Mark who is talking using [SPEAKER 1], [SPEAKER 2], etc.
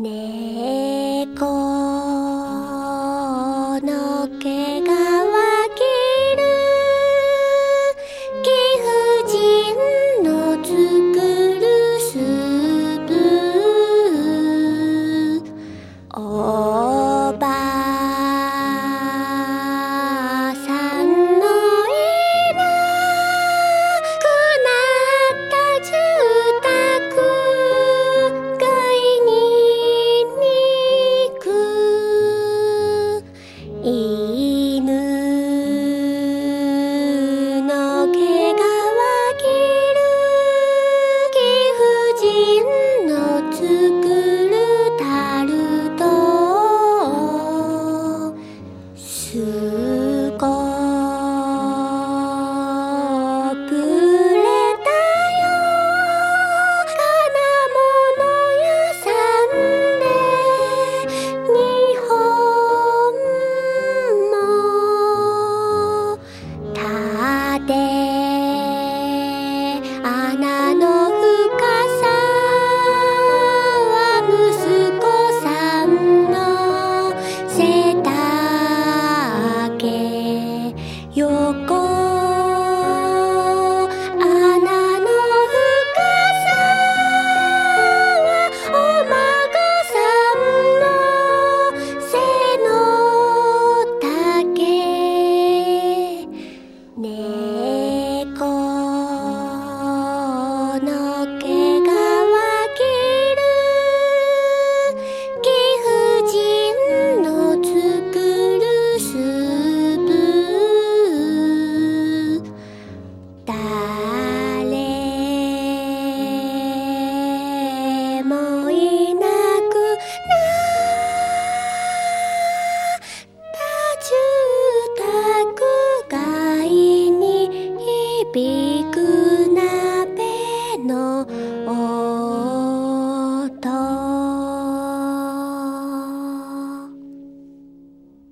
[SPEAKER 1] ね。え be